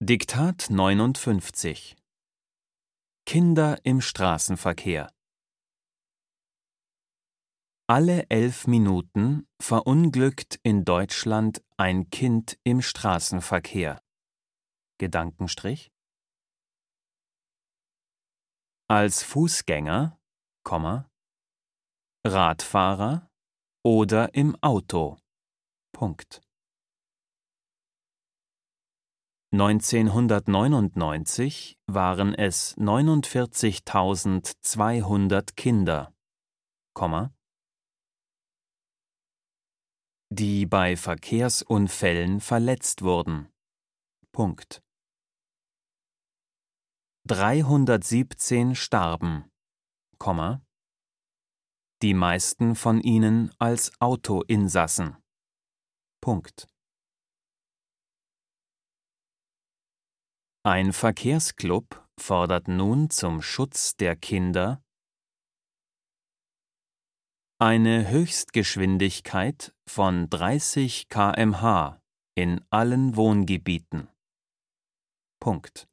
Diktat 59 Kinder im Straßenverkehr Alle elf Minuten verunglückt in Deutschland ein Kind im Straßenverkehr. Gedankenstrich. Als Fußgänger, Komma, Radfahrer oder im Auto. Punkt. 1999 waren es 49.200 Kinder, die bei Verkehrsunfällen verletzt wurden. Punkt. 317 starben, die meisten von ihnen als Autoinsassen. Punkt. Ein Verkehrsclub fordert nun zum Schutz der Kinder eine Höchstgeschwindigkeit von 30 km/h in allen Wohngebieten. Punkt.